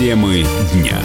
Темы дня.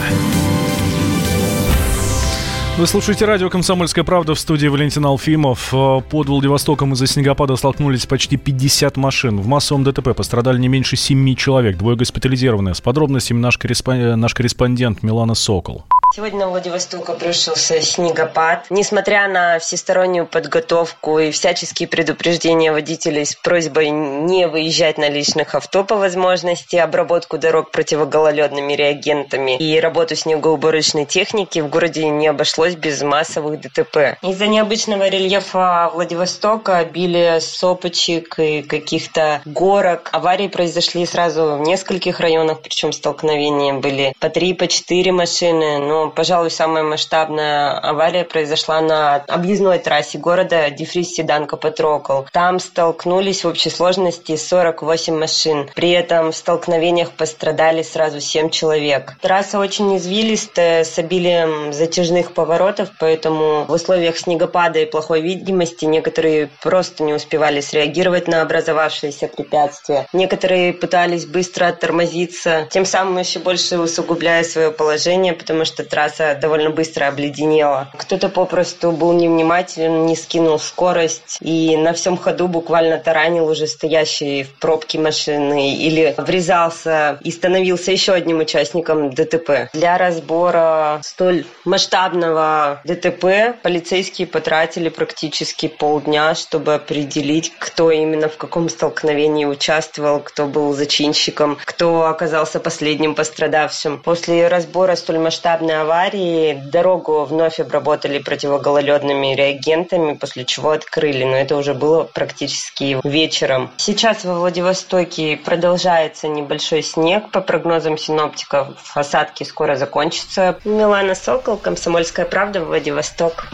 Вы слушаете радио «Комсомольская правда» в студии Валентин Алфимов. Э, под Владивостоком из-за снегопада столкнулись почти 50 машин. В массовом ДТП пострадали не меньше 7 человек, двое госпитализированы. С подробностями наш, корреспондент, наш корреспондент Милана Сокол. Сегодня на Владивосток обрушился снегопад. Несмотря на всестороннюю подготовку и всяческие предупреждения водителей с просьбой не выезжать на личных авто по возможности, обработку дорог противогололедными реагентами и работу снегоуборочной техники в городе не обошлось без массовых ДТП. Из-за необычного рельефа Владивостока, обилия сопочек и каких-то горок, аварии произошли сразу в нескольких районах, причем столкновения были по три, по четыре машины, но пожалуй, самая масштабная авария произошла на объездной трассе города Дифрис-Седан-Капотрокол. Там столкнулись в общей сложности 48 машин. При этом в столкновениях пострадали сразу 7 человек. Трасса очень извилистая, с обилием затяжных поворотов, поэтому в условиях снегопада и плохой видимости некоторые просто не успевали среагировать на образовавшиеся препятствия. Некоторые пытались быстро оттормозиться, тем самым еще больше усугубляя свое положение, потому что трасса довольно быстро обледенела. Кто-то попросту был невнимателен, не скинул скорость и на всем ходу буквально таранил уже стоящие в пробке машины или врезался и становился еще одним участником ДТП. Для разбора столь масштабного ДТП полицейские потратили практически полдня, чтобы определить, кто именно в каком столкновении участвовал, кто был зачинщиком, кто оказался последним пострадавшим. После разбора столь масштабной аварии дорогу вновь обработали противогололедными реагентами, после чего открыли, но это уже было практически вечером. Сейчас во Владивостоке продолжается небольшой снег. По прогнозам синоптиков, осадки скоро закончатся. Милана Сокол, Комсомольская правда, Владивосток.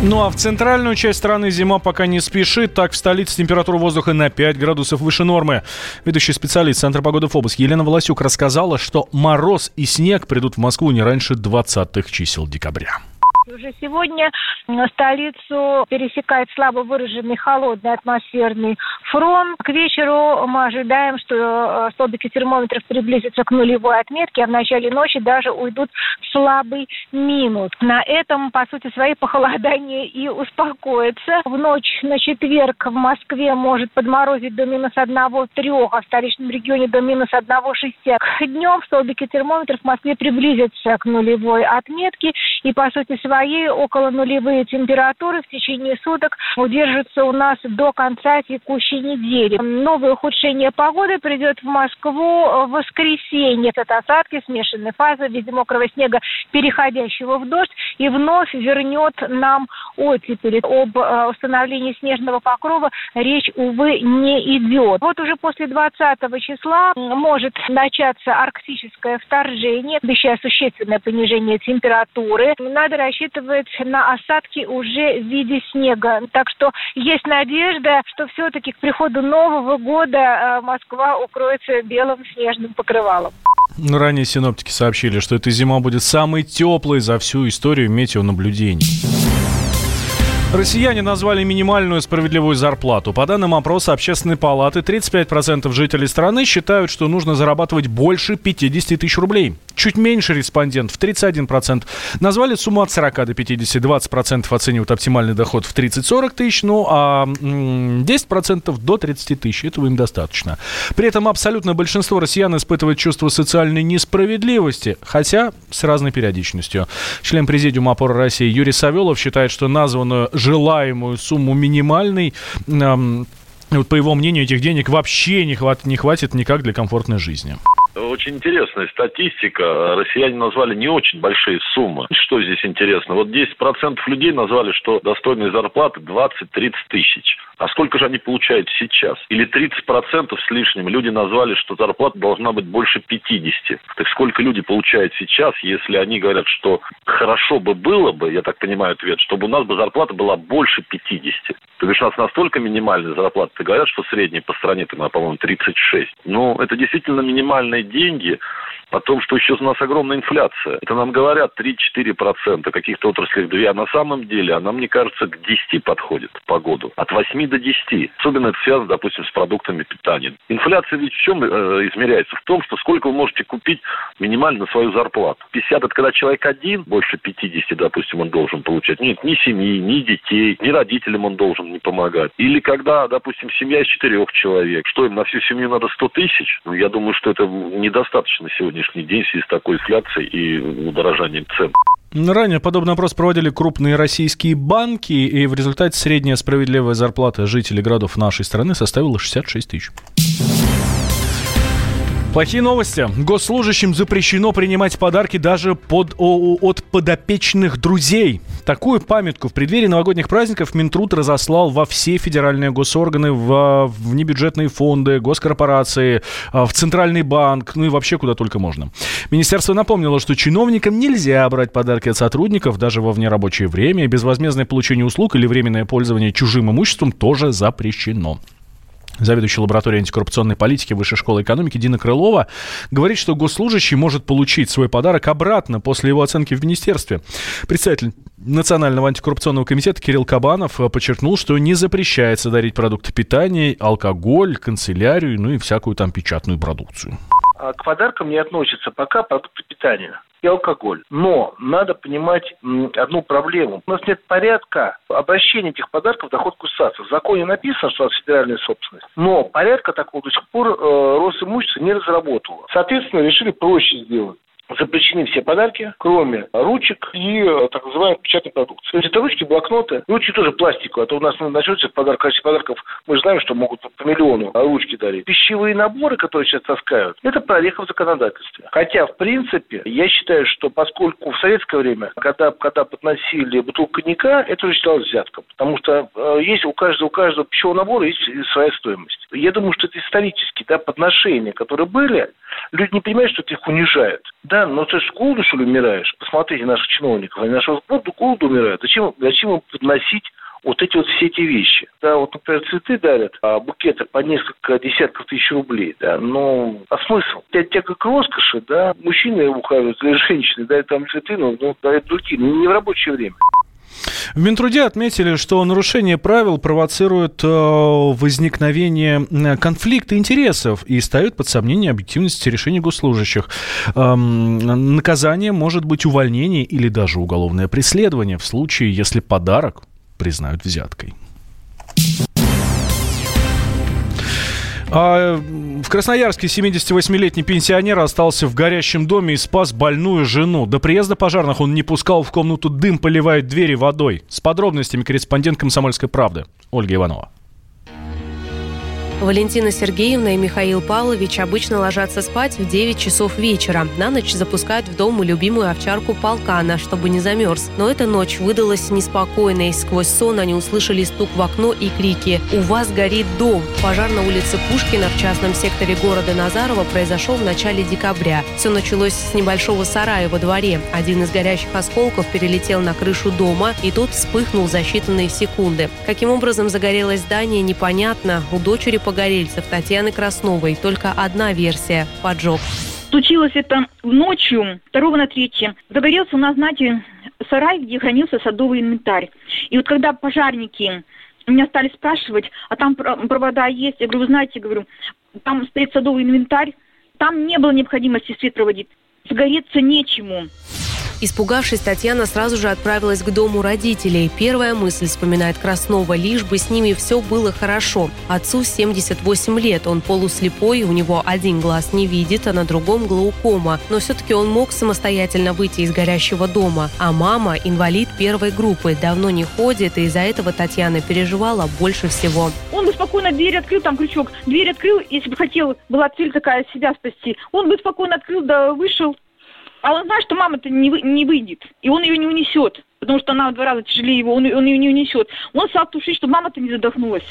Ну а в центральную часть страны зима пока не спешит. Так, в столице температура воздуха на 5 градусов выше нормы. Ведущий специалист Центра погоды ФОБОС Елена Волосюк рассказала, что мороз и снег придут в Москву не раньше 20-х чисел декабря. Уже сегодня столицу пересекает слабо выраженный холодный атмосферный фронт. К вечеру мы ожидаем, что э, столбики термометров приблизятся к нулевой отметке, а в начале ночи даже уйдут в слабый минус. На этом, по сути, свои похолодания и успокоятся. В ночь на четверг в Москве может подморозить до минус одного трех, а в столичном регионе до минус одного шести. Днем столбики термометров в Москве приблизятся к нулевой отметке и, по сути, свои около нулевые температуры в течение суток удержатся у нас до конца текущей недели. Новое ухудшение погоды придет в Москву в воскресенье. Это осадки, смешанные фазы в виде мокрого снега, переходящего в дождь, и вновь вернет нам оттепель. Об э, установлении снежного покрова речь, увы, не идет. Вот уже после 20 числа может начаться арктическое вторжение, обещая существенное понижение температуры. Надо рассчитывать на осадки уже в виде снега. Так что есть надежда, что все-таки к приходу Нового года э, Москва укроется белым снежным покрывалом. Ну, ранее синоптики сообщили, что эта зима будет самой теплой за всю историю метеонаблюдений. Россияне назвали минимальную справедливую зарплату. По данным опроса Общественной палаты, 35% жителей страны считают, что нужно зарабатывать больше 50 тысяч рублей. Чуть меньше респондентов, 31%, назвали сумму от 40 до 50, 20% оценивают оптимальный доход в 30-40 тысяч, ну а 10% до 30 тысяч, этого им достаточно. При этом абсолютное большинство россиян испытывает чувство социальной несправедливости, хотя с разной периодичностью. Член Президиума опоры России Юрий Савелов считает, что названную желаемую сумму минимальной вот по его мнению, этих денег вообще не хватит, не хватит никак для комфортной жизни. Очень интересная статистика. Россияне назвали не очень большие суммы. Что здесь интересно? Вот 10% людей назвали, что достойные зарплаты 20-30 тысяч. А сколько же они получают сейчас? Или 30% с лишним люди назвали, что зарплата должна быть больше 50. Так сколько люди получают сейчас, если они говорят, что хорошо бы было бы, я так понимаю ответ, чтобы у нас бы зарплата была больше 50. То бишь у нас настолько минимальная зарплата, говорят, что средняя по стране, там, по-моему, 36. Ну, это действительно деньги о том, что еще у нас огромная инфляция. Это нам говорят 3-4%, каких-то отраслях 2, а на самом деле она, мне кажется, к 10 подходит по году. От 8 до 10. Особенно это связано, допустим, с продуктами питания. Инфляция ведь в чем э, измеряется? В том, что сколько вы можете купить минимально на свою зарплату. 50 это когда человек один, больше 50, допустим, он должен получать. Нет, ни семьи, ни детей, ни родителям он должен не помогать. Или когда, допустим, семья из четырех человек. Что им на всю семью надо 100 тысяч? Ну, я думаю, что это недостаточно сегодня сегодняшний день в связи с такой инфляцией и удорожанием цен. Ранее подобный опрос проводили крупные российские банки, и в результате средняя справедливая зарплата жителей городов нашей страны составила 66 тысяч. Плохие новости. Госслужащим запрещено принимать подарки даже под, о, от подопечных друзей. Такую памятку в преддверии новогодних праздников Минтруд разослал во все федеральные госорганы, в, в небюджетные фонды, госкорпорации, а, в Центральный банк, ну и вообще куда только можно. Министерство напомнило, что чиновникам нельзя брать подарки от сотрудников даже во внерабочее время. Безвозмездное получение услуг или временное пользование чужим имуществом тоже запрещено. Заведующая лабораторией антикоррупционной политики Высшей школы экономики Дина Крылова говорит, что госслужащий может получить свой подарок обратно после его оценки в министерстве. Представитель Национального антикоррупционного комитета Кирилл Кабанов подчеркнул, что не запрещается дарить продукты питания, алкоголь, канцелярию, ну и всякую там печатную продукцию. А к подаркам не относятся пока продукты питания и алкоголь. Но надо понимать одну проблему. У нас нет порядка обращения этих подарков в доход государства. В законе написано, что это федеральная собственность. Но порядка такого до сих пор э, Росимущество не разработало. Соответственно, решили проще сделать запрещены все подарки, кроме ручек и э, так называемой печатной продукции. То есть это ручки, блокноты, ручки тоже пластиковые, а то у нас начнется подарок, а подарков, мы знаем, что могут по миллиону а ручки дарить. Пищевые наборы, которые сейчас таскают, это прореха в законодательстве. Хотя, в принципе, я считаю, что поскольку в советское время, когда, когда подносили бутылку коньяка, это уже считалось взятком. Потому что э, есть у каждого, у каждого пищевого набора есть своя стоимость. Я думаю, что это исторически, да, подношения, которые были, люди не понимают, что это их унижает. Да, но ты с голоду, что ли, умираешь? Посмотрите наших чиновников, они нашего голоду, голоду умирают. Зачем, зачем им подносить вот эти вот все эти вещи. Да, вот, например, цветы дарят, а букеты по несколько десятков тысяч рублей, да, но а смысл? Это тяга к роскоши, да, мужчины ухаживают женщины, да, там цветы, но ну, дарят другие, не в рабочее время. В Минтруде отметили, что нарушение правил провоцирует э, возникновение конфликта интересов и ставит под сомнение объективность решений госслужащих. Эм, наказание может быть увольнение или даже уголовное преследование в случае, если подарок признают взяткой. В Красноярске 78-летний пенсионер остался в горящем доме и спас больную жену. До приезда пожарных он не пускал в комнату дым, поливает двери водой. С подробностями корреспондент «Комсомольской правды» Ольга Иванова. Валентина Сергеевна и Михаил Павлович обычно ложатся спать в 9 часов вечера. На ночь запускают в дом любимую овчарку полкана, чтобы не замерз. Но эта ночь выдалась неспокойной. Сквозь сон они услышали стук в окно и крики «У вас горит дом!». Пожар на улице Пушкина в частном секторе города Назарова произошел в начале декабря. Все началось с небольшого сарая во дворе. Один из горящих осколков перелетел на крышу дома, и тот вспыхнул за считанные секунды. Каким образом загорелось здание, непонятно. У дочери погорельцев Татьяны Красновой только одна версия – поджог. Случилось это ночью, 2 на 3. Загорелся у нас, знаете, сарай, где хранился садовый инвентарь. И вот когда пожарники меня стали спрашивать, а там провода есть, я говорю, вы знаете, говорю, там стоит садовый инвентарь, там не было необходимости свет проводить. Сгореться нечему. Испугавшись, Татьяна сразу же отправилась к дому родителей. Первая мысль, вспоминает Краснова, лишь бы с ними все было хорошо. Отцу 78 лет, он полуслепой, у него один глаз не видит, а на другом глаукома. Но все-таки он мог самостоятельно выйти из горящего дома. А мама – инвалид первой группы, давно не ходит, и из-за этого Татьяна переживала больше всего. Он бы спокойно дверь открыл, там крючок, дверь открыл, если бы хотел, была цель такая, себя спасти. Он бы спокойно открыл, да вышел, а он знает, что мама-то не, вы, не выйдет, и он ее не унесет, потому что она в два раза тяжелее его, он, он ее не унесет. Он стал тушить, чтобы мама просто не задохнулась.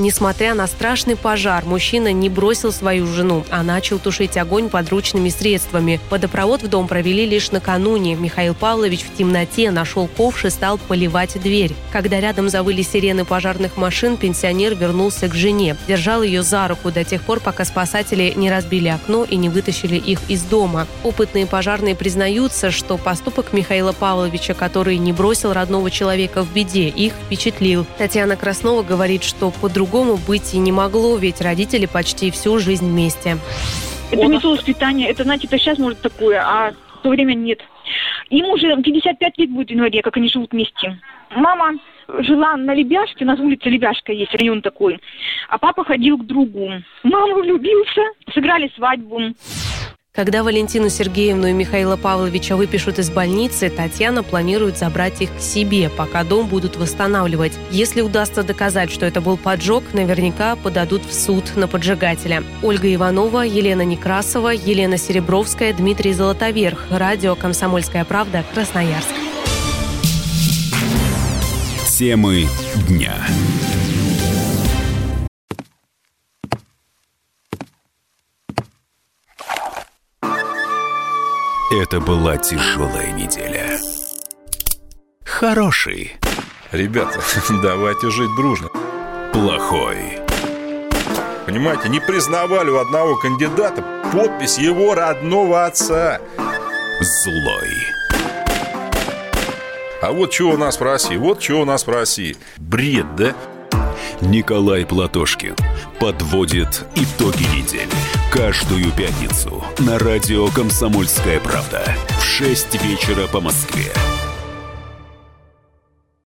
Несмотря на страшный пожар, мужчина не бросил свою жену, а начал тушить огонь подручными средствами. Водопровод в дом провели лишь накануне. Михаил Павлович в темноте нашел ковш и стал поливать дверь. Когда рядом завыли сирены пожарных машин, пенсионер вернулся к жене. Держал ее за руку до тех пор, пока спасатели не разбили окно и не вытащили их из дома. Опытные пожарные признаются, что поступок Михаила Павловича, который не бросил родного человека в беде, их впечатлил. Татьяна Краснова говорит, что по по-другому быть и не могло, ведь родители почти всю жизнь вместе. Это Он... метод воспитания. Это, знаете, это сейчас может такое, а в то время нет. Им уже 55 лет будет в январе, как они живут вместе. Мама жила на Лебяшке, у нас улица Лебяшка есть, район такой. А папа ходил к другу. Мама влюбился, сыграли свадьбу. Когда Валентину Сергеевну и Михаила Павловича выпишут из больницы, Татьяна планирует забрать их к себе, пока дом будут восстанавливать. Если удастся доказать, что это был поджог, наверняка подадут в суд на поджигателя. Ольга Иванова, Елена Некрасова, Елена Серебровская, Дмитрий Золотоверх. Радио «Комсомольская правда», Красноярск. Темы дня. Это была тяжелая неделя. Хороший. Ребята, давайте жить дружно. Плохой. Понимаете, не признавали у одного кандидата подпись его родного отца. Злой. А вот что у нас в России, вот что у нас в России. Бред, да? Николай Платошкин подводит итоги недели. Каждую пятницу на радио «Комсомольская правда» в 6 вечера по Москве.